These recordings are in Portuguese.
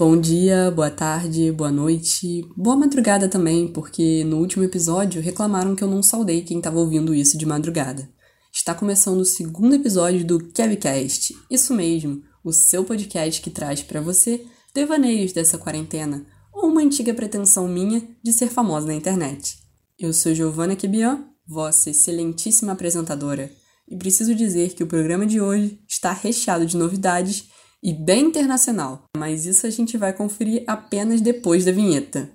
Bom dia, boa tarde, boa noite, boa madrugada também, porque no último episódio reclamaram que eu não saudei quem estava ouvindo isso de madrugada. Está começando o segundo episódio do Kevcast, isso mesmo, o seu podcast que traz para você devaneios dessa quarentena ou uma antiga pretensão minha de ser famosa na internet. Eu sou Giovanna Kebian, vossa excelentíssima apresentadora, e preciso dizer que o programa de hoje está recheado de novidades e bem internacional, mas isso a gente vai conferir apenas depois da vinheta.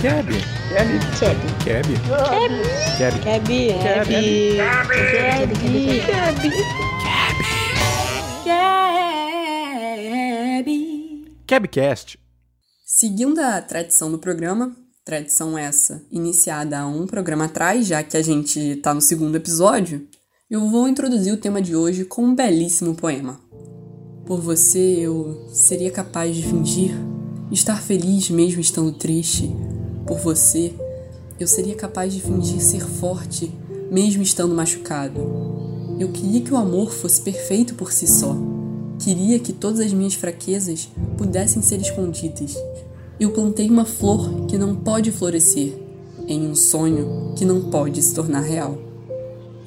Keb, Keb, Keb, Keb, Keb, Keb, Keb, Kebcast. Seguindo a tradição do programa, tradição essa iniciada há um programa atrás, já que a gente está no segundo episódio, eu vou introduzir o tema de hoje com um belíssimo poema. Por você eu seria capaz de fingir estar feliz mesmo estando triste. Por você eu seria capaz de fingir ser forte mesmo estando machucado. Eu queria que o amor fosse perfeito por si só. Queria que todas as minhas fraquezas pudessem ser escondidas. Eu plantei uma flor que não pode florescer em um sonho que não pode se tornar real.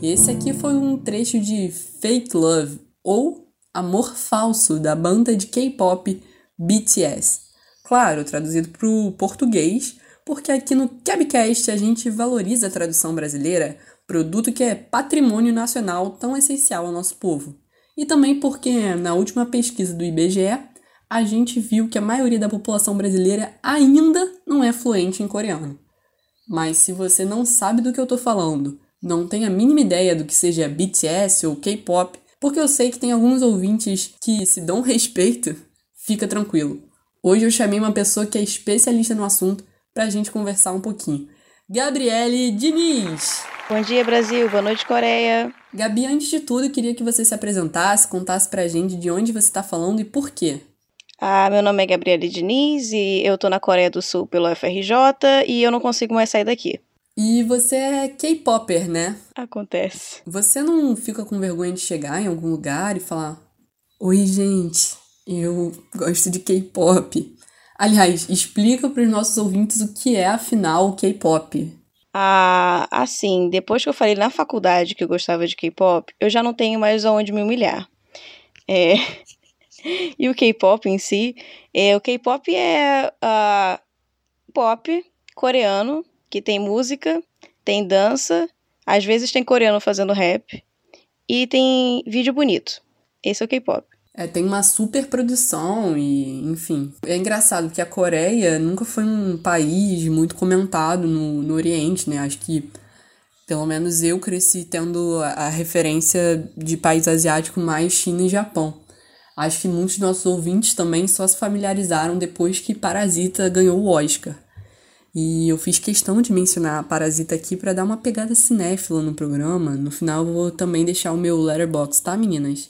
Esse aqui foi um trecho de Fake Love ou Amor Falso da banda de K-pop BTS. Claro, traduzido para o português, porque aqui no Cabcast a gente valoriza a tradução brasileira, produto que é patrimônio nacional tão essencial ao nosso povo. E também porque na última pesquisa do IBGE a gente viu que a maioria da população brasileira ainda não é fluente em coreano. Mas se você não sabe do que eu estou falando, não tem a mínima ideia do que seja BTS ou K-pop, porque eu sei que tem alguns ouvintes que se dão respeito, fica tranquilo. Hoje eu chamei uma pessoa que é especialista no assunto para a gente conversar um pouquinho. Gabriele Diniz. Bom dia, Brasil. Boa noite, Coreia. Gabi, antes de tudo, eu queria que você se apresentasse, contasse pra gente de onde você está falando e por quê. Ah, meu nome é Gabriele Diniz e eu tô na Coreia do Sul pelo FRJ e eu não consigo mais sair daqui. E você é K-Popper, né? Acontece. Você não fica com vergonha de chegar em algum lugar e falar: Oi, gente, eu gosto de K-pop. Aliás, explica para os nossos ouvintes o que é, afinal, o K-pop. Ah, assim, depois que eu falei na faculdade que eu gostava de K-pop, eu já não tenho mais aonde me humilhar. É. e o K-pop em si, é, o K-pop é uh, pop coreano que tem música, tem dança, às vezes tem coreano fazendo rap e tem vídeo bonito. Esse é o K-pop. É, tem uma super produção e, enfim. É engraçado que a Coreia nunca foi um país muito comentado no, no Oriente, né? Acho que, pelo menos eu cresci tendo a, a referência de país asiático mais China e Japão. Acho que muitos dos nossos ouvintes também só se familiarizaram depois que Parasita ganhou o Oscar. E eu fiz questão de mencionar a Parasita aqui para dar uma pegada cinéfila no programa. No final eu vou também deixar o meu letterbox, tá, meninas?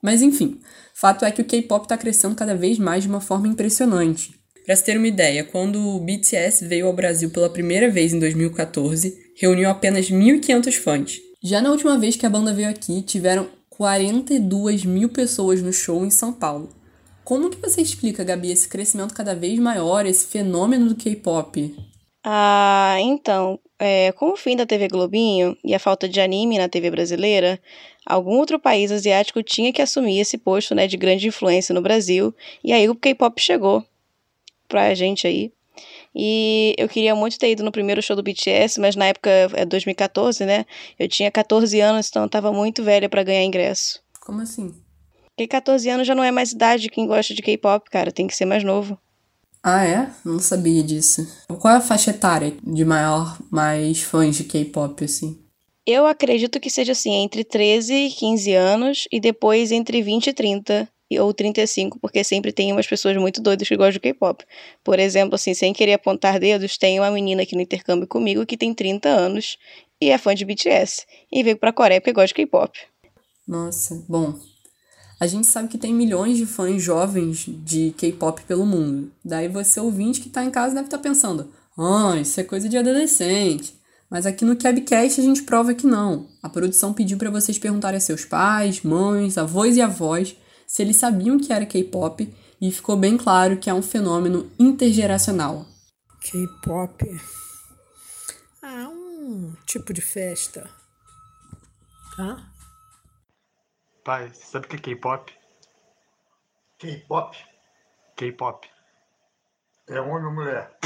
Mas enfim, fato é que o K-pop está crescendo cada vez mais de uma forma impressionante. Para se ter uma ideia, quando o BTS veio ao Brasil pela primeira vez em 2014, reuniu apenas 1.500 fãs. Já na última vez que a banda veio aqui, tiveram 42 mil pessoas no show em São Paulo. Como que você explica, Gabi, esse crescimento cada vez maior, esse fenômeno do K-pop? Ah, então, é, com o fim da TV Globinho e a falta de anime na TV brasileira, algum outro país asiático tinha que assumir esse posto né, de grande influência no Brasil, e aí o K-pop chegou pra gente aí. E eu queria muito ter ido no primeiro show do BTS, mas na época, é 2014, né? Eu tinha 14 anos, então eu tava muito velha para ganhar ingresso. Como assim? Porque 14 anos já não é mais idade de quem gosta de K-pop, cara. Tem que ser mais novo. Ah, é? Não sabia disso. Qual é a faixa etária de maior, mais fãs de K-pop, assim? Eu acredito que seja assim, entre 13 e 15 anos e depois entre 20 e 30 ou 35, porque sempre tem umas pessoas muito doidas que gostam de K-pop. Por exemplo, assim, sem querer apontar dedos, tem uma menina aqui no intercâmbio comigo que tem 30 anos e é fã de BTS e veio pra Coreia porque gosta de K-pop. Nossa, bom, a gente sabe que tem milhões de fãs jovens de K-pop pelo mundo. Daí você, ouvinte que tá em casa, deve estar tá pensando: ah, isso é coisa de adolescente. Mas aqui no Cabcast a gente prova que não. A produção pediu para vocês perguntarem a seus pais, mães, avós e avós se eles sabiam que era K-pop e ficou bem claro que é um fenômeno intergeracional. K-pop. Ah, um tipo de festa. Tá? Pai, você sabe o que é K-pop? K-pop? K-pop. É homem ou mulher?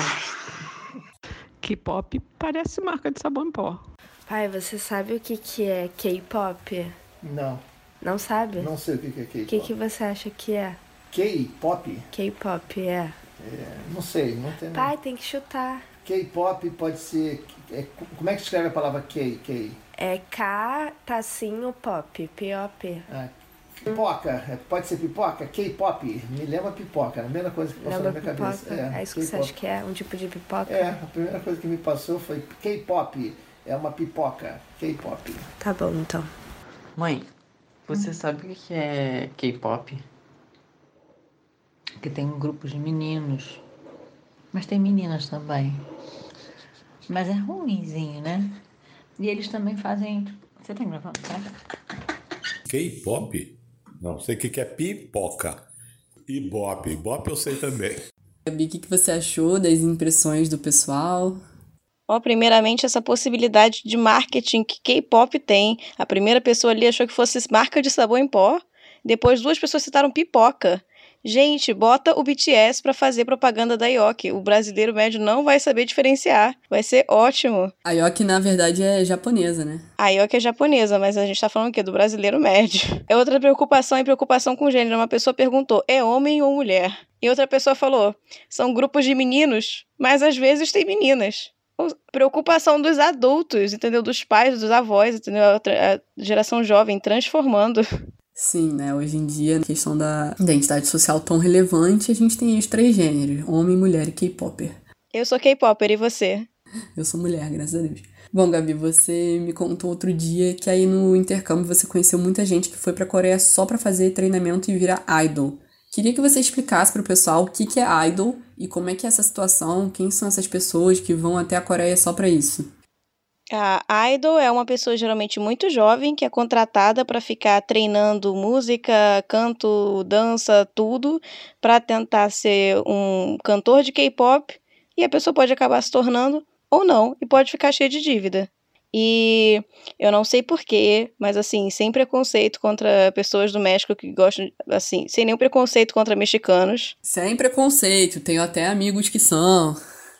K-pop parece marca de sabão em pó. Pai, você sabe o que, que é K-pop? Não. Não sabe? Não sei o que é K-pop. O que, que você acha que é? K-pop? K-pop, é. É, não sei, não tem. Pai, tem que chutar. K-pop pode ser. é, como é que escreve a palavra K? K? É K, tacinho, pop. P-O-P. Ah, pipoca. é, pode ser pipoca? K-pop. Me lembra pipoca. É a primeira coisa que passou Lembra na minha pipoca? cabeça. É, isso que você acha que é? Um tipo de pipoca? É, a primeira coisa que me passou foi K-pop. É uma pipoca. K-pop. Tá bom, então. Mãe, você sabe o que é K-pop? Que tem um grupo de meninos, mas tem meninas também. Mas é ruimzinho, né? E eles também fazem. Você tá gravando, sabe? K-pop? Não, sei o que que é pipoca. Ibope. Ibope eu sei também. Gabi, o que que você achou das impressões do pessoal? Ó, primeiramente, essa possibilidade de marketing que K-pop tem. A primeira pessoa ali achou que fosse marca de sabão em pó. Depois, duas pessoas citaram pipoca. Gente, bota o BTS pra fazer propaganda da Yoki. O brasileiro médio não vai saber diferenciar. Vai ser ótimo. A Yoki, na verdade, é japonesa, né? A Yoki é japonesa, mas a gente tá falando o quê? Do brasileiro médio. É outra preocupação e preocupação com gênero. Uma pessoa perguntou, é homem ou mulher? E outra pessoa falou, são grupos de meninos, mas às vezes tem meninas. Preocupação dos adultos, entendeu? Dos pais, dos avós, entendeu? A geração jovem transformando. Sim, né? Hoje em dia, a questão da identidade social tão relevante, a gente tem os três gêneros: homem, mulher e K-popper. Eu sou K-popper e você? Eu sou mulher, graças a Deus. Bom, Gabi, você me contou outro dia que aí no intercâmbio você conheceu muita gente que foi pra Coreia só pra fazer treinamento e virar idol. Queria que você explicasse pro pessoal o que que é idol e como é que é essa situação, quem são essas pessoas que vão até a Coreia só pra isso. A idol é uma pessoa geralmente muito jovem que é contratada para ficar treinando música, canto, dança, tudo, para tentar ser um cantor de K-pop e a pessoa pode acabar se tornando ou não e pode ficar cheia de dívida. E eu não sei porquê, mas assim, sem preconceito contra pessoas do México que gostam, assim, sem nenhum preconceito contra mexicanos. Sem preconceito, tenho até amigos que são.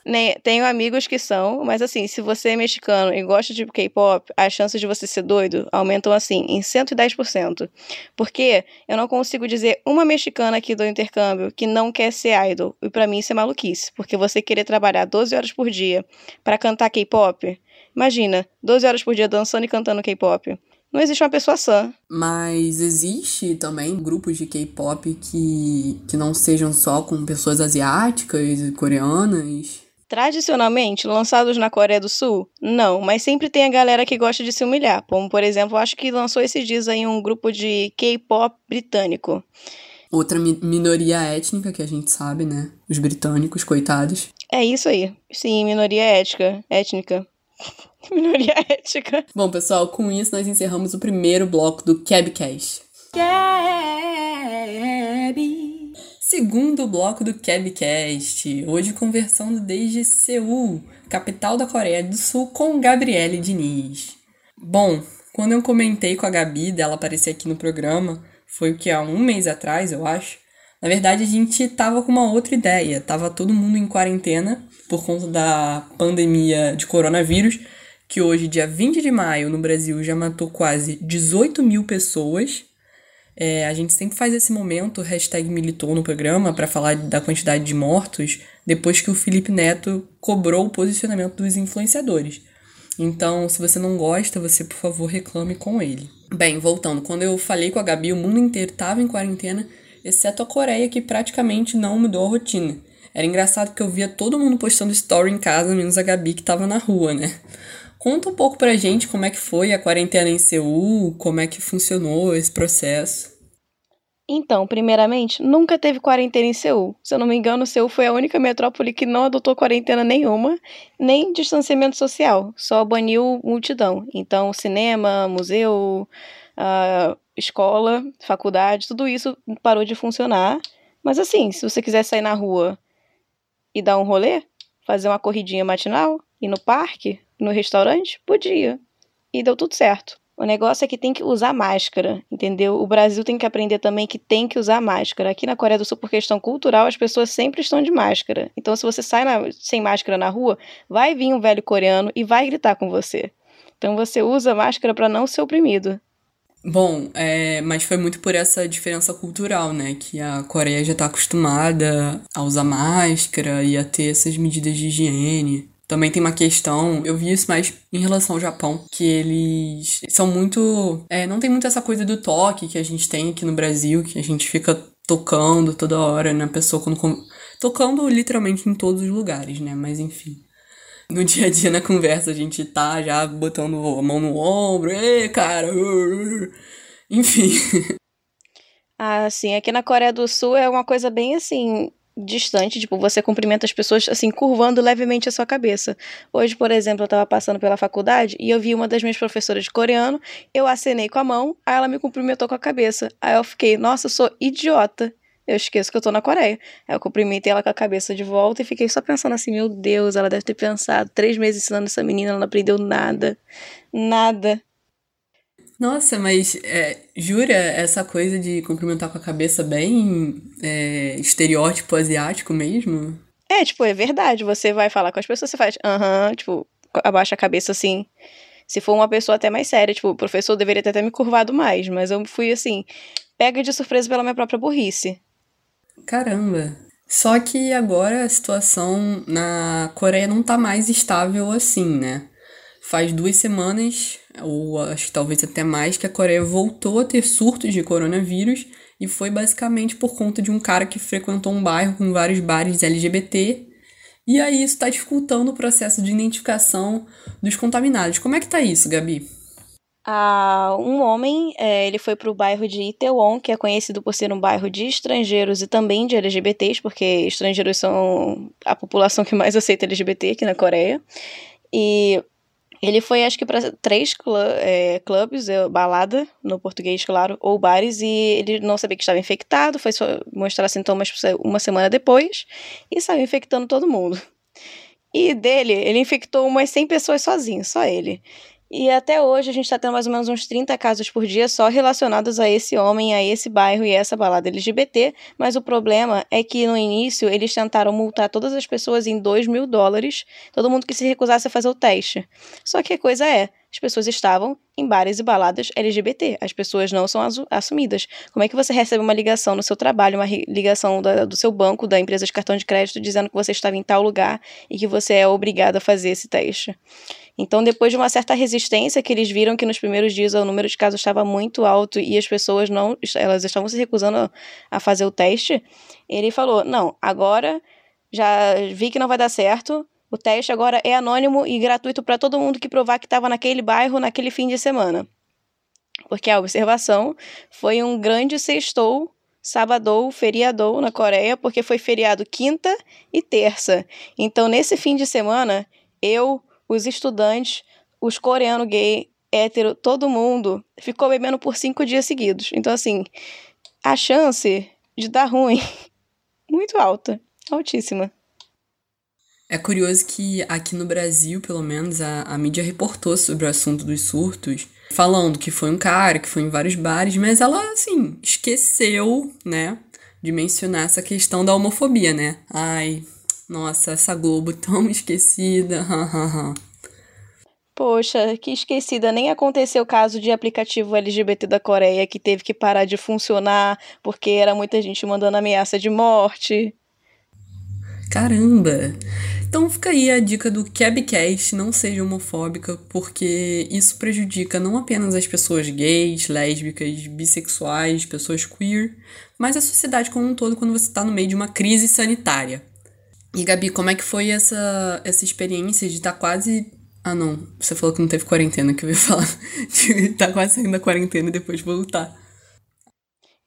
Nem- Tenho amigos que são, mas assim, se você é mexicano e gosta de K-pop, as chances de você ser doido aumentam assim, em 110%. Porque eu não consigo dizer uma mexicana aqui do intercâmbio que não quer ser idol. E pra mim isso é maluquice. Porque você querer trabalhar 12 horas por dia pra cantar K-pop, imagina, 12 horas por dia dançando e cantando K-pop. Não existe uma pessoa sã. Mas existe também grupos de K-pop que, que não sejam só com pessoas asiáticas e coreanas. Tradicionalmente, lançados na Coreia do Sul? Não, mas sempre tem a galera que gosta de se humilhar. Como, por exemplo, acho que lançou esses dias aí um grupo de K-pop britânico. Outra mi- minoria étnica que a gente sabe, né? Os britânicos, coitados. É isso aí. Sim, minoria ética, étnica. minoria ética. Bom, pessoal, com isso nós encerramos o primeiro bloco do Cabcast. Segundo bloco do Cabcast, hoje conversando desde Seul, capital da Coreia do Sul, com Gabriele Diniz. Bom, quando eu comentei com a Gabi dela aparecer aqui no programa, foi o que há um mês atrás, eu acho. Na verdade, a gente tava com uma outra ideia. Tava todo mundo em quarentena por conta da pandemia de coronavírus, que hoje, dia 20 de maio, no Brasil, já matou quase 18 mil pessoas. É, a gente sempre faz esse momento, hashtag militou no programa, para falar da quantidade de mortos, depois que o Felipe Neto cobrou o posicionamento dos influenciadores. Então, se você não gosta, você, por favor, reclame com ele. Bem, voltando, quando eu falei com a Gabi, o mundo inteiro estava em quarentena, exceto a Coreia, que praticamente não mudou a rotina. Era engraçado que eu via todo mundo postando story em casa, menos a Gabi que estava na rua, né? Conta um pouco pra gente como é que foi a quarentena em Seul, como é que funcionou esse processo. Então, primeiramente, nunca teve quarentena em Seul. Se eu não me engano, Seul foi a única metrópole que não adotou quarentena nenhuma, nem distanciamento social, só baniu multidão. Então, cinema, museu, ah, escola, faculdade, tudo isso parou de funcionar. Mas assim, se você quiser sair na rua e dar um rolê, fazer uma corridinha matinal, ir no parque, no restaurante, podia. E deu tudo certo. O negócio é que tem que usar máscara, entendeu? O Brasil tem que aprender também que tem que usar máscara. Aqui na Coreia do Sul, por questão cultural, as pessoas sempre estão de máscara. Então, se você sai na, sem máscara na rua, vai vir um velho coreano e vai gritar com você. Então, você usa máscara para não ser oprimido. Bom, é, mas foi muito por essa diferença cultural, né? Que a Coreia já está acostumada a usar máscara e a ter essas medidas de higiene. Também tem uma questão, eu vi isso mais em relação ao Japão, que eles são muito. É, não tem muito essa coisa do toque que a gente tem aqui no Brasil, que a gente fica tocando toda hora na pessoa quando. Tocando literalmente em todos os lugares, né? Mas enfim. No dia a dia, na conversa, a gente tá já botando a mão no ombro, ei, cara! Enfim. Ah, sim. Aqui na Coreia do Sul é uma coisa bem assim distante, tipo, você cumprimenta as pessoas assim, curvando levemente a sua cabeça. Hoje, por exemplo, eu tava passando pela faculdade e eu vi uma das minhas professoras de coreano, eu acenei com a mão, aí ela me cumprimentou com a cabeça. Aí eu fiquei, nossa, eu sou idiota. Eu esqueço que eu tô na Coreia. Aí eu cumprimentei ela com a cabeça de volta e fiquei só pensando assim, meu Deus, ela deve ter pensado, três meses ensinando essa menina, ela não aprendeu nada. Nada. Nossa, mas é, jura essa coisa de cumprimentar com a cabeça bem é, estereótipo asiático mesmo? É, tipo, é verdade. Você vai falar com as pessoas, você faz, aham, tipo, abaixa a cabeça assim. Se for uma pessoa até mais séria, tipo, o professor deveria ter até me curvado mais, mas eu fui assim, pega de surpresa pela minha própria burrice. Caramba. Só que agora a situação na Coreia não tá mais estável assim, né? Faz duas semanas ou acho que talvez até mais, que a Coreia voltou a ter surtos de coronavírus e foi basicamente por conta de um cara que frequentou um bairro com vários bares LGBT. E aí isso está dificultando o processo de identificação dos contaminados. Como é que tá isso, Gabi? Ah, um homem, é, ele foi para o bairro de Itaewon, que é conhecido por ser um bairro de estrangeiros e também de LGBTs, porque estrangeiros são a população que mais aceita LGBT aqui na Coreia. E ele foi, acho que, para três é, clubes, é, balada, no português, claro, ou bares, e ele não sabia que estava infectado, foi mostrar sintomas uma semana depois e saiu infectando todo mundo. E dele, ele infectou umas 100 pessoas sozinho, só ele. E até hoje a gente está tendo mais ou menos uns 30 casos por dia só relacionados a esse homem, a esse bairro e a essa balada LGBT. Mas o problema é que no início eles tentaram multar todas as pessoas em 2 mil dólares, todo mundo que se recusasse a fazer o teste. Só que a coisa é, as pessoas estavam em bares e baladas LGBT. As pessoas não são assumidas. Como é que você recebe uma ligação no seu trabalho, uma ligação da, do seu banco, da empresa de cartão de crédito, dizendo que você estava em tal lugar e que você é obrigado a fazer esse teste? Então, depois de uma certa resistência, que eles viram que nos primeiros dias o número de casos estava muito alto e as pessoas não, elas estavam se recusando a fazer o teste, ele falou: "Não, agora já vi que não vai dar certo. O teste agora é anônimo e gratuito para todo mundo que provar que estava naquele bairro naquele fim de semana." Porque a observação foi um grande sextou sabadou, feriadou na Coreia, porque foi feriado quinta e terça. Então, nesse fim de semana, eu, os estudantes, os coreanos gay, hétero, todo mundo ficou bebendo por cinco dias seguidos. Então, assim, a chance de dar ruim, muito alta, altíssima. É curioso que aqui no Brasil, pelo menos, a, a mídia reportou sobre o assunto dos surtos, falando que foi um cara que foi em vários bares, mas ela, assim, esqueceu, né, de mencionar essa questão da homofobia, né? Ai, nossa, essa Globo tão esquecida. Poxa, que esquecida. Nem aconteceu o caso de aplicativo LGBT da Coreia que teve que parar de funcionar porque era muita gente mandando ameaça de morte. Caramba! Então fica aí a dica do Cabcast, não seja homofóbica, porque isso prejudica não apenas as pessoas gays, lésbicas, bissexuais, pessoas queer, mas a sociedade como um todo quando você está no meio de uma crise sanitária. E Gabi, como é que foi essa, essa experiência de estar tá quase. Ah, não. Você falou que não teve quarentena, que eu ia falar. De estar tá quase saindo da quarentena e depois voltar.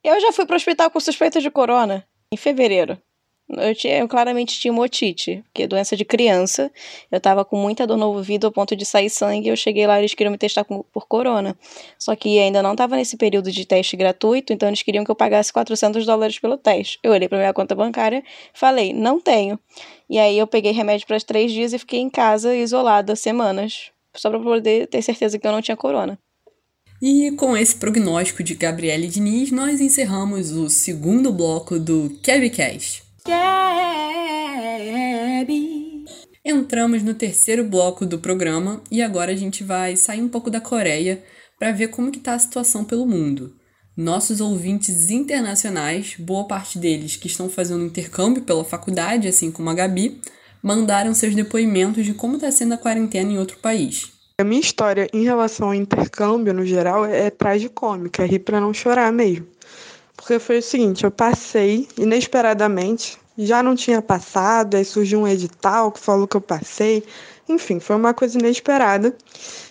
Eu já fui pro hospital com suspeita de corona, em fevereiro. Eu, tinha, eu claramente tinha motite, que é doença de criança. Eu tava com muita dor no ouvido ao ponto de sair sangue. Eu cheguei lá, eles queriam me testar com, por corona. Só que ainda não tava nesse período de teste gratuito, então eles queriam que eu pagasse 400 dólares pelo teste. Eu olhei pra minha conta bancária, falei, não tenho. E aí eu peguei remédio para três dias e fiquei em casa, isolada, semanas. Só pra poder ter certeza que eu não tinha corona. E com esse prognóstico de Gabriele Diniz, nós encerramos o segundo bloco do KevCast. Entramos no terceiro bloco do programa e agora a gente vai sair um pouco da Coreia para ver como que tá a situação pelo mundo. Nossos ouvintes internacionais, boa parte deles que estão fazendo intercâmbio pela faculdade, assim como a Gabi, mandaram seus depoimentos de como está sendo a quarentena em outro país. A minha história em relação ao intercâmbio, no geral, é tragicômica, é rir para não chorar mesmo. Porque foi o seguinte, eu passei inesperadamente, já não tinha passado, aí surgiu um edital que falou que eu passei. Enfim, foi uma coisa inesperada.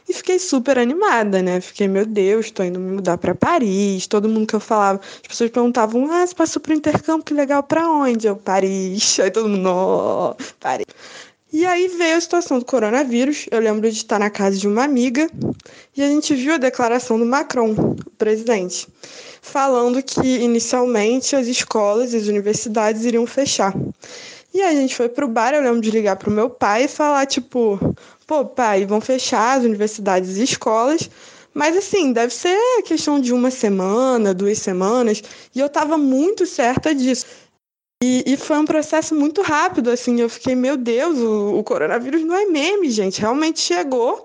E fiquei super animada, né? Fiquei, meu Deus, tô indo me mudar para Paris. Todo mundo que eu falava, as pessoas perguntavam: "Ah, você passou pro intercâmbio, que legal, para onde?" Eu, Paris. Aí todo mundo, "Não, Paris". E aí veio a situação do coronavírus. Eu lembro de estar na casa de uma amiga e a gente viu a declaração do Macron, o presidente, falando que inicialmente as escolas e as universidades iriam fechar. E aí a gente foi pro bar, eu lembro de ligar pro meu pai e falar tipo, pô, pai, vão fechar as universidades e escolas, mas assim, deve ser questão de uma semana, duas semanas, e eu tava muito certa disso. E, e, foi um processo muito rápido, assim, eu fiquei, meu Deus, o, o coronavírus não é meme, gente, realmente chegou.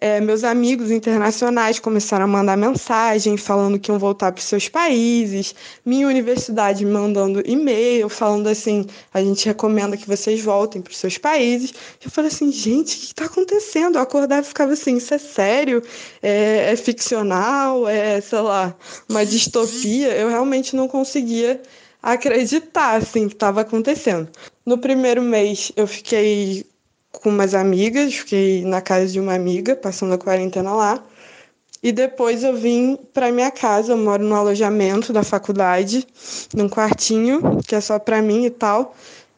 É, meus amigos internacionais começaram a mandar mensagem falando que iam voltar para seus países, minha universidade mandando e-mail falando assim, a gente recomenda que vocês voltem para seus países. Eu falei assim, gente, o que está acontecendo? Eu acordava e ficava assim, isso é sério? É, é ficcional? É, sei lá, uma distopia? Eu realmente não conseguia acreditar assim que estava acontecendo. No primeiro mês eu fiquei com umas amigas, fiquei na casa de uma amiga, passando a quarentena lá. E depois eu vim para minha casa, eu moro no alojamento da faculdade, num quartinho que é só para mim e tal.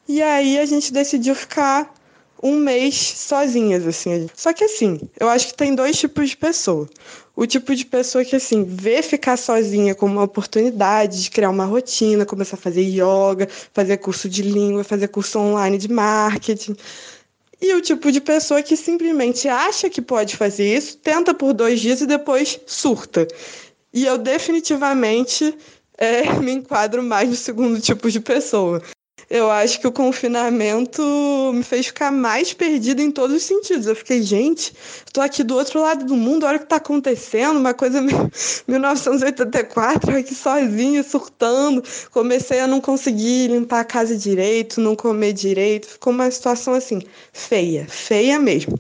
E aí a gente decidiu ficar um mês sozinhas, assim. Só que assim, eu acho que tem dois tipos de pessoa o tipo de pessoa que, assim, vê ficar sozinha como uma oportunidade de criar uma rotina, começar a fazer yoga, fazer curso de língua, fazer curso online de marketing. E o tipo de pessoa que simplesmente acha que pode fazer isso, tenta por dois dias e depois surta. E eu definitivamente é, me enquadro mais no segundo tipo de pessoa eu acho que o confinamento me fez ficar mais perdida em todos os sentidos. Eu fiquei, gente, estou aqui do outro lado do mundo, olha o que está acontecendo, uma coisa 1984, aqui sozinha, surtando. Comecei a não conseguir limpar a casa direito, não comer direito. Ficou uma situação assim, feia, feia mesmo.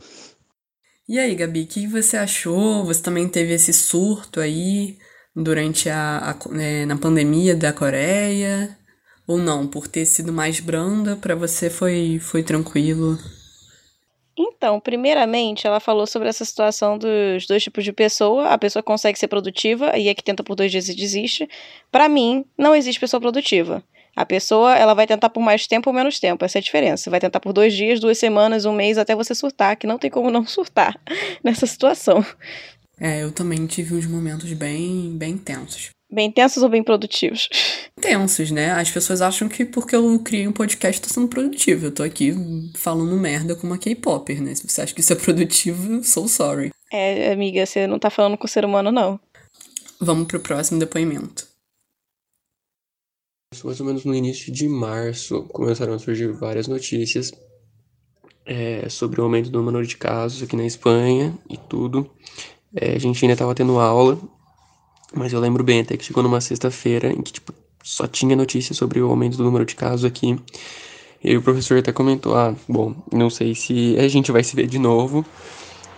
E aí, Gabi, o que você achou? Você também teve esse surto aí durante a, a é, na pandemia da Coreia? Ou não, por ter sido mais branda, para você foi, foi tranquilo? Então, primeiramente, ela falou sobre essa situação dos dois tipos de pessoa. A pessoa consegue ser produtiva e é que tenta por dois dias e desiste. Para mim, não existe pessoa produtiva. A pessoa, ela vai tentar por mais tempo ou menos tempo, essa é a diferença. Vai tentar por dois dias, duas semanas, um mês, até você surtar, que não tem como não surtar nessa situação. É, eu também tive uns momentos bem, bem tensos. Bem tensos ou bem produtivos? Tensos, né? As pessoas acham que porque eu criei um podcast tô sendo produtivo. Eu tô aqui falando merda com uma K-Popper, né? Se você acha que isso é produtivo, sou sorry. É, amiga, você não tá falando com o ser humano, não. Vamos pro próximo depoimento. Mais ou menos no início de março começaram a surgir várias notícias é, sobre o aumento do número de casos aqui na Espanha e tudo. É, a gente ainda estava tendo aula mas eu lembro bem até que chegou numa sexta-feira em que, tipo, só tinha notícia sobre o aumento do número de casos aqui. E o professor até comentou: ah, bom, não sei se a gente vai se ver de novo.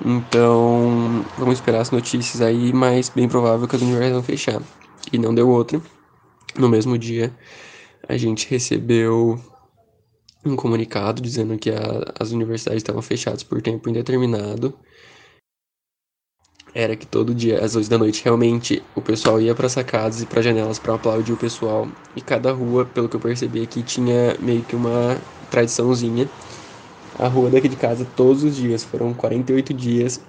Então, vamos esperar as notícias aí, mas bem provável que as universidades vão fechar. E não deu outra. No mesmo dia, a gente recebeu um comunicado dizendo que a, as universidades estavam fechadas por tempo indeterminado era que todo dia, às 8 da noite, realmente o pessoal ia para sacadas e para janelas para aplaudir o pessoal. E cada rua, pelo que eu percebi aqui, tinha meio que uma tradiçãozinha. A rua daqui de casa, todos os dias, foram 48 dias,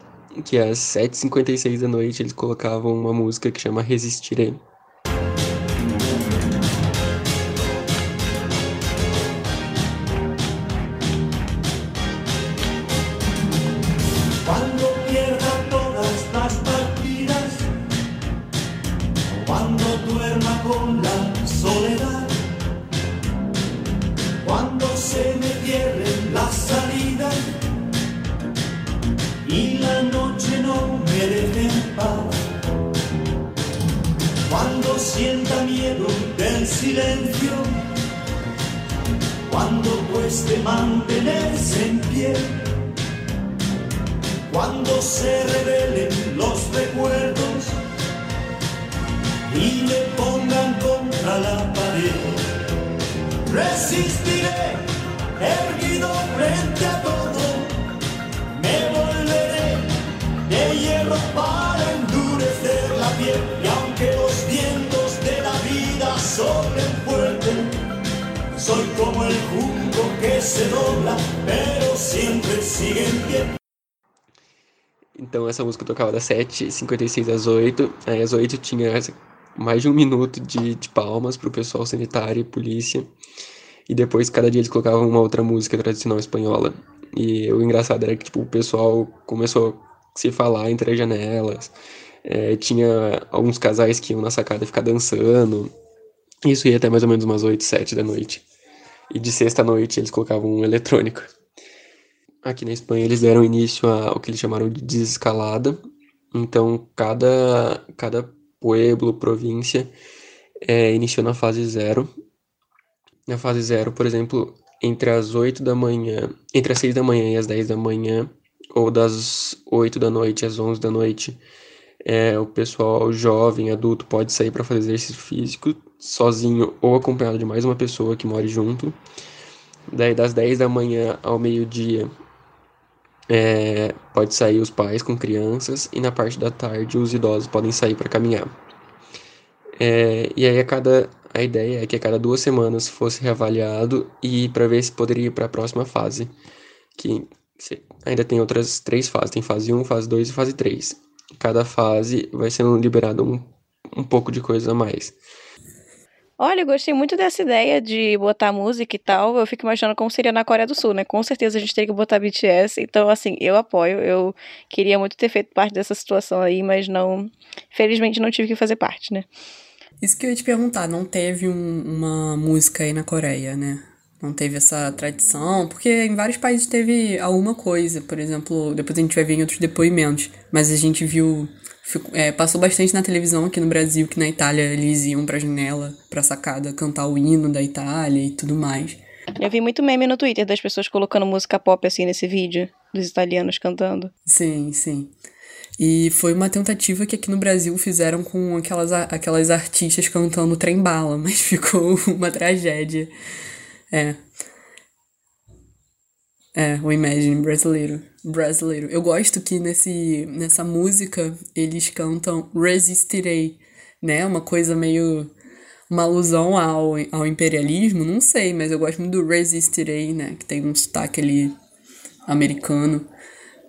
que às 7h56 da noite eles colocavam uma música que chama Resistirei. Como el junco que se dobla, pero siempre sigue en pie. Então essa música tocava das 7h56 às 8 Aí às 8 tinha mais de um minuto de, de palmas pro pessoal sanitário e polícia. E depois, cada dia, eles colocavam uma outra música tradicional espanhola. E o engraçado era que tipo, o pessoal começou a se falar entre as janelas. É, tinha alguns casais que iam na sacada ficar dançando. Isso ia até mais ou menos umas 8, 7 da noite. E de sexta à noite eles colocavam um eletrônico. Aqui na Espanha eles deram início ao que eles chamaram de desescalada. Então cada, cada pueblo, província, é, iniciou na fase zero. Na fase zero, por exemplo, entre as 8 da manhã, entre as 6 da manhã e as 10 da manhã, ou das 8 da noite às 11 da noite, é, o pessoal jovem, adulto, pode sair para fazer exercício físico sozinho ou acompanhado de mais uma pessoa que mora junto. Daí das 10 da manhã ao meio-dia é, pode sair os pais com crianças e na parte da tarde os idosos podem sair para caminhar. É, e aí a cada a ideia é que a cada duas semanas fosse reavaliado e para ver se poderia ir para a próxima fase, que ainda tem outras três fases, tem fase 1, fase 2 e fase 3. Cada fase vai sendo liberado um, um pouco de coisa a mais. Olha, eu gostei muito dessa ideia de botar música e tal. Eu fico imaginando como seria na Coreia do Sul, né? Com certeza a gente teria que botar BTS. Então, assim, eu apoio. Eu queria muito ter feito parte dessa situação aí, mas não. Felizmente não tive que fazer parte, né? Isso que eu ia te perguntar, não teve um, uma música aí na Coreia, né? Não teve essa tradição, porque em vários países teve alguma coisa, por exemplo, depois a gente vai ver em outros depoimentos, mas a gente viu é, passou bastante na televisão aqui no Brasil, que na Itália eles iam pra janela, pra sacada, cantar o hino da Itália e tudo mais. Eu vi muito meme no Twitter das pessoas colocando música pop assim nesse vídeo, dos italianos cantando. Sim, sim. E foi uma tentativa que aqui no Brasil fizeram com aquelas, aquelas artistas cantando trem-bala, mas ficou uma tragédia. É. É, o Imagine brasileiro. Brasileiro. Eu gosto que nesse, nessa música eles cantam Resistirei, né? Uma coisa meio. Uma alusão ao, ao imperialismo, não sei, mas eu gosto muito do Resistirei, né? Que tem um sotaque ali americano.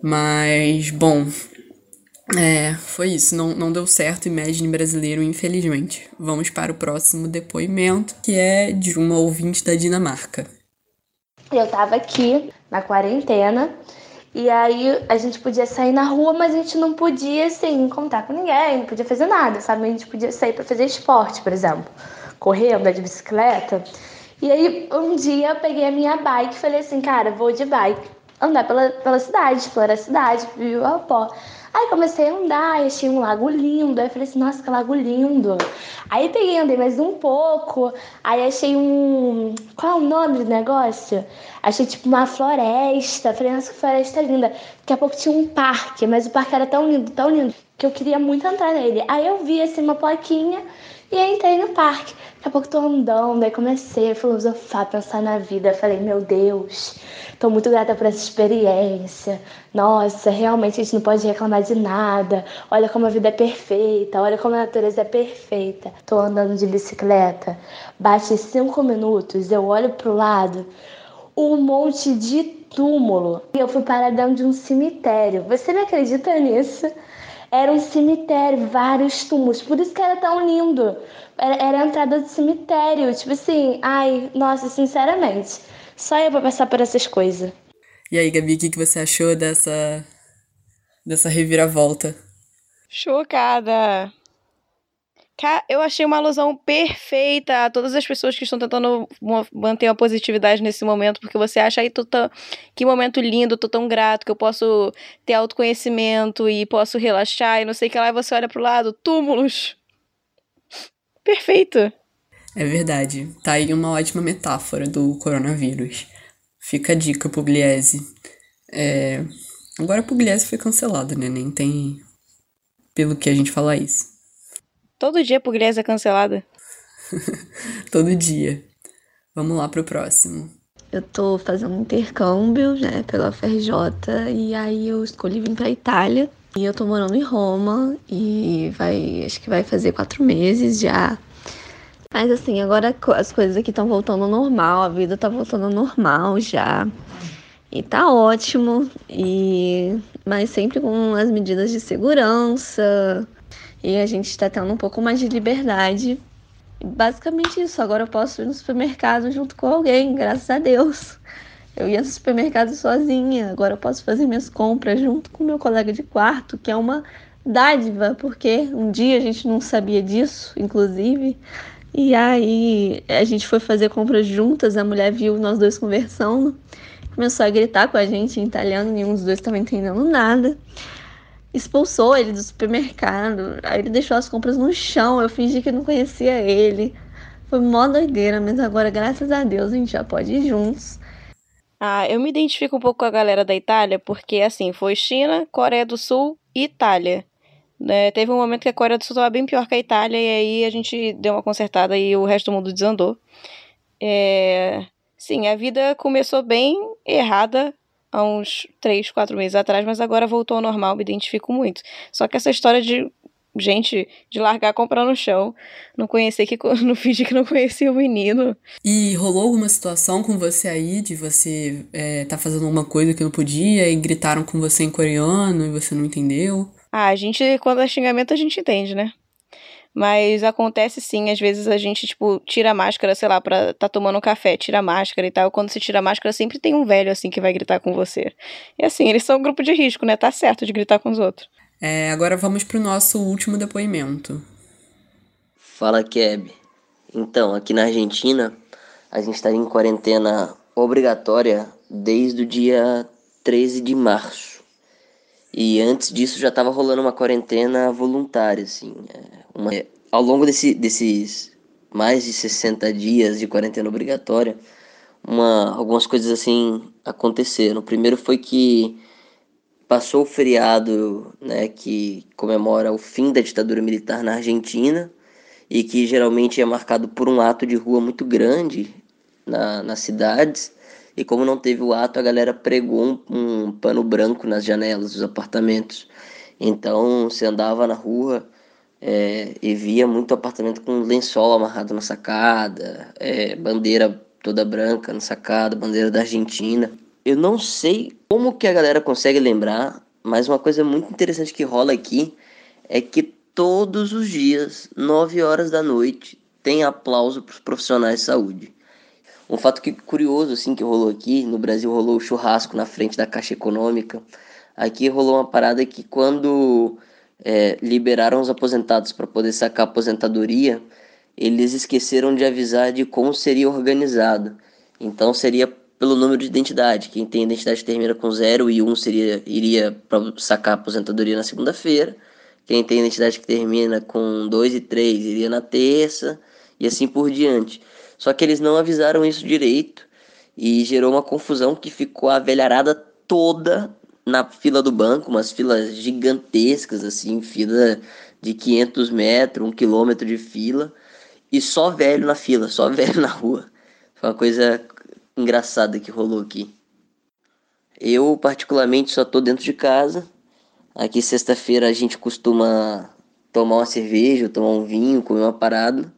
Mas, bom. É, foi isso. Não, não deu certo Imagine brasileiro, infelizmente. Vamos para o próximo depoimento, que é de uma ouvinte da Dinamarca. Eu tava aqui na quarentena e aí a gente podia sair na rua, mas a gente não podia, assim, contar com ninguém, não podia fazer nada, sabe? A gente podia sair para fazer esporte, por exemplo, correr, andar de bicicleta. E aí um dia eu peguei a minha bike e falei assim, cara, vou de bike andar pela, pela cidade, explorar a cidade, viu o pó. Aí comecei a andar, achei um lago lindo. Aí falei assim, nossa, que lago lindo. Aí peguei, andei mais um pouco, aí achei um. Qual é o nome do negócio? Achei tipo uma floresta. Falei, nossa, que floresta linda. Daqui a pouco tinha um parque, mas o parque era tão lindo, tão lindo, que eu queria muito entrar nele. Aí eu vi assim uma plaquinha e entrei no parque. Daqui a pouco tô andando, aí comecei a filosofar, pensar na vida. Falei, meu Deus, tô muito grata por essa experiência. Nossa, realmente a gente não pode reclamar de nada. Olha como a vida é perfeita, olha como a natureza é perfeita. Tô andando de bicicleta, bate cinco minutos, eu olho pro lado, um monte de túmulo. E eu fui parar dentro de um cemitério. Você me acredita nisso? Era um cemitério, vários túmulos. Por isso que era tão lindo. Era, era a entrada do cemitério. Tipo assim, ai, nossa, sinceramente. Só eu vou passar por essas coisas. E aí, Gabi, o que, que você achou dessa, dessa reviravolta? Chocada! Eu achei uma alusão perfeita a todas as pessoas que estão tentando manter a positividade nesse momento, porque você acha aí tão- que momento lindo, tô tão grato que eu posso ter autoconhecimento e posso relaxar e não sei o que lá, e você olha pro lado, túmulos. Perfeito. É verdade. Tá aí uma ótima metáfora do coronavírus. Fica a dica, Pugliese. É... Agora Pugliese foi cancelado, né? Nem tem pelo que a gente falar isso. Todo dia Pugliese é cancelada. Todo dia. Vamos lá pro próximo. Eu tô fazendo um intercâmbio, né, pela FRJ, e aí eu escolhi vir pra Itália. E eu tô morando em Roma, e vai, acho que vai fazer quatro meses já. Mas assim, agora as coisas aqui estão voltando ao normal, a vida tá voltando ao normal já. E tá ótimo, e mas sempre com as medidas de segurança. E a gente tá tendo um pouco mais de liberdade. Basicamente isso, agora eu posso ir no supermercado junto com alguém, graças a Deus. Eu ia no supermercado sozinha, agora eu posso fazer minhas compras junto com meu colega de quarto, que é uma dádiva, porque um dia a gente não sabia disso, inclusive. E aí a gente foi fazer compras juntas, a mulher viu nós dois conversando, começou a gritar com a gente em italiano, nenhum dos dois estava entendendo nada expulsou ele do supermercado. Aí ele deixou as compras no chão. Eu fingi que não conhecia ele. Foi mó doideira, mas agora, graças a Deus, a gente já pode ir juntos. Ah, eu me identifico um pouco com a galera da Itália, porque assim, foi China, Coreia do Sul e Itália. Né, teve um momento que a Coreia do Sul estava bem pior que a Itália, e aí a gente deu uma consertada e o resto do mundo desandou. É, Sim, a vida começou bem errada há uns 3, 4 meses atrás, mas agora voltou ao normal, me identifico muito. Só que essa história de gente de largar comprar no chão, não conhecer que não fingir que não conhecia o menino. E rolou alguma situação com você aí de você é, tá fazendo alguma coisa que não podia e gritaram com você em coreano e você não entendeu? Ah, a gente, quando é xingamento, a gente entende, né? Mas acontece sim, às vezes a gente, tipo, tira a máscara, sei lá, pra tá tomando um café, tira a máscara e tal. Quando você tira a máscara, sempre tem um velho, assim, que vai gritar com você. E assim, eles são um grupo de risco, né? Tá certo de gritar com os outros. É, agora vamos pro nosso último depoimento. Fala, Keb. Então, aqui na Argentina, a gente está em quarentena obrigatória desde o dia 13 de março. E antes disso já estava rolando uma quarentena voluntária, assim. é, Uma... Ao longo desse, desses mais de 60 dias de quarentena obrigatória, uma... algumas coisas assim aconteceram. O primeiro foi que passou o feriado né, que comemora o fim da ditadura militar na Argentina e que geralmente é marcado por um ato de rua muito grande na, nas cidades. E como não teve o ato, a galera pregou um, um pano branco nas janelas dos apartamentos. Então você andava na rua é, e via muito apartamento com lençol amarrado na sacada, é, bandeira toda branca na sacada, bandeira da Argentina. Eu não sei como que a galera consegue lembrar, mas uma coisa muito interessante que rola aqui é que todos os dias, 9 horas da noite, tem aplauso para os profissionais de saúde. Um fato que curioso assim que rolou aqui, no Brasil rolou o churrasco na frente da Caixa Econômica. Aqui rolou uma parada que quando é, liberaram os aposentados para poder sacar a aposentadoria, eles esqueceram de avisar de como seria organizado. Então seria pelo número de identidade. Quem tem identidade termina com 0 e 1 um seria, iria para sacar a aposentadoria na segunda-feira. Quem tem identidade que termina com 2 e 3 iria na terça e assim por diante. Só que eles não avisaram isso direito e gerou uma confusão que ficou a velharada toda na fila do banco, umas filas gigantescas, assim, fila de 500 metros, um quilômetro de fila, e só velho na fila, só velho na rua. Foi uma coisa engraçada que rolou aqui. Eu, particularmente, só tô dentro de casa. Aqui, sexta-feira, a gente costuma tomar uma cerveja, tomar um vinho, comer uma parada.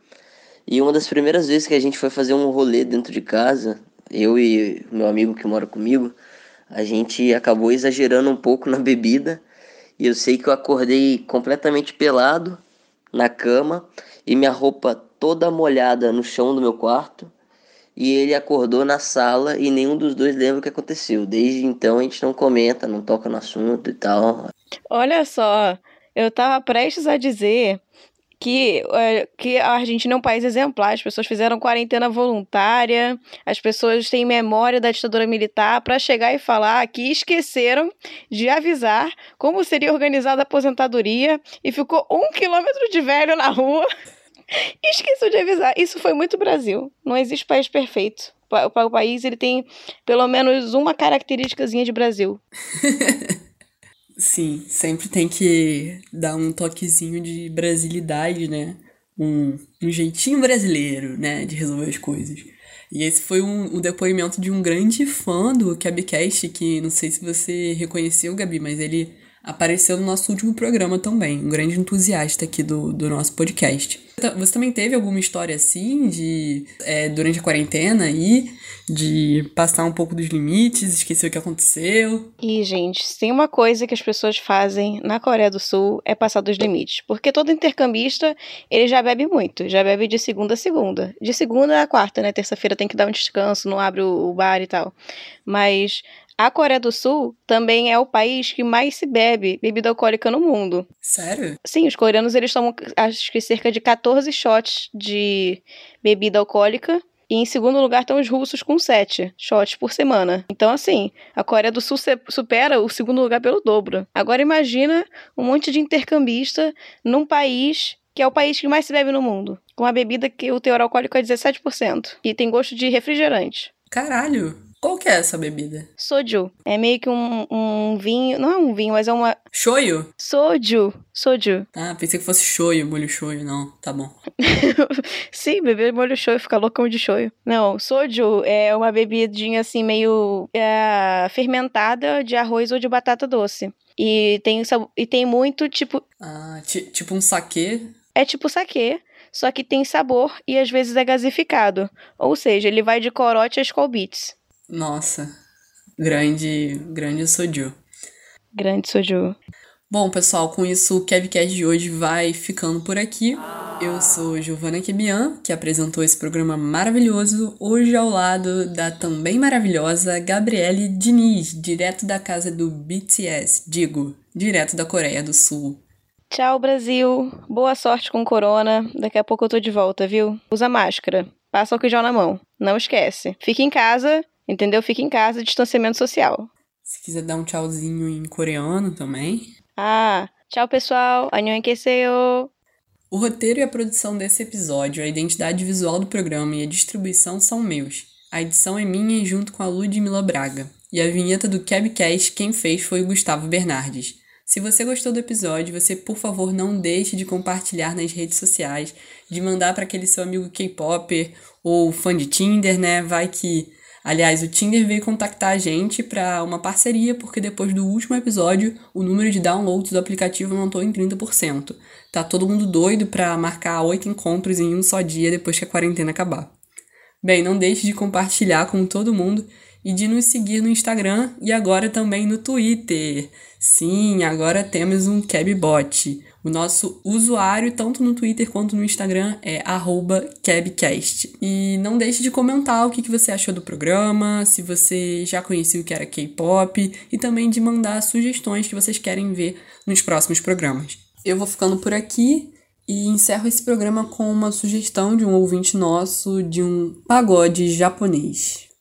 E uma das primeiras vezes que a gente foi fazer um rolê dentro de casa, eu e meu amigo que mora comigo, a gente acabou exagerando um pouco na bebida. E eu sei que eu acordei completamente pelado na cama e minha roupa toda molhada no chão do meu quarto e ele acordou na sala e nenhum dos dois lembra o que aconteceu. Desde então a gente não comenta, não toca no assunto e tal. Olha só, eu tava prestes a dizer que, é, que a Argentina é um país exemplar. As pessoas fizeram quarentena voluntária, as pessoas têm memória da ditadura militar para chegar e falar que esqueceram de avisar como seria organizada a aposentadoria e ficou um quilômetro de velho na rua. Esqueceu de avisar. Isso foi muito Brasil. Não existe país perfeito. O país ele tem pelo menos uma característicazinha de Brasil. Sim, sempre tem que dar um toquezinho de brasilidade, né? Um, um jeitinho brasileiro, né? De resolver as coisas. E esse foi um, um depoimento de um grande fã do Cabcast, que não sei se você reconheceu, Gabi, mas ele apareceu no nosso último programa também, um grande entusiasta aqui do, do nosso podcast. Você também teve alguma história assim, de é, durante a quarentena aí, de passar um pouco dos limites, esquecer o que aconteceu? E, gente, tem uma coisa que as pessoas fazem na Coreia do Sul é passar dos limites. Porque todo intercambista, ele já bebe muito, já bebe de segunda a segunda. De segunda a quarta, né? Terça-feira tem que dar um descanso, não abre o bar e tal. Mas a Coreia do Sul também é o país que mais se bebe bebida alcoólica no mundo. Sério? Sim, os coreanos eles tomam acho que cerca de 14 shots de bebida alcoólica. E em segundo lugar estão os russos com 7 shots por semana. Então, assim, a Coreia do Sul supera o segundo lugar pelo dobro. Agora imagina um monte de intercambista num país que é o país que mais se bebe no mundo. Com uma bebida que o teor alcoólico é 17%. E tem gosto de refrigerante. Caralho! Qual que é essa bebida? Soju. É meio que um, um vinho. Não é um vinho, mas é uma. Shoyu? Soju. Soju. Ah, pensei que fosse shoyu, molho shoyu. Não, tá bom. Sim, beber molho shoyu, ficar loucão de shoyu. Não, soju é uma bebidinha assim, meio é, fermentada de arroz ou de batata doce. E tem, e tem muito tipo. Ah, tipo um saquê? É tipo saquê só que tem sabor e às vezes é gasificado. Ou seja, ele vai de corote a Skull Beats. Nossa, grande, grande Soju. Grande Soju. Bom, pessoal, com isso o Kevcast de hoje vai ficando por aqui. Eu sou Giovanna Kebian, que apresentou esse programa maravilhoso, hoje ao lado da também maravilhosa Gabriele Diniz, direto da casa do BTS, digo, direto da Coreia do Sul. Tchau, Brasil. Boa sorte com corona. Daqui a pouco eu tô de volta, viu? Usa máscara. Passa o já na mão. Não esquece. Fique em casa Entendeu? Fica em casa, distanciamento social. Se quiser dar um tchauzinho em coreano também. Ah, tchau pessoal. Annyeonghaseyo. O roteiro e a produção desse episódio, a identidade visual do programa e a distribuição são meus. A edição é minha junto com a Ludmila Braga. E a vinheta do Cabcast quem fez foi o Gustavo Bernardes. Se você gostou do episódio, você por favor não deixe de compartilhar nas redes sociais, de mandar para aquele seu amigo K-Popper ou fã de Tinder, né? Vai que Aliás, o Tinder veio contactar a gente para uma parceria porque depois do último episódio o número de downloads do aplicativo aumentou em 30%. Tá todo mundo doido para marcar oito encontros em um só dia depois que a quarentena acabar. Bem, não deixe de compartilhar com todo mundo e de nos seguir no Instagram e agora também no Twitter. Sim, agora temos um Cabbot. O nosso usuário, tanto no Twitter quanto no Instagram, é @cabcast. E não deixe de comentar o que você achou do programa, se você já conhecia o que era K-pop e também de mandar sugestões que vocês querem ver nos próximos programas. Eu vou ficando por aqui e encerro esse programa com uma sugestão de um ouvinte nosso de um pagode japonês.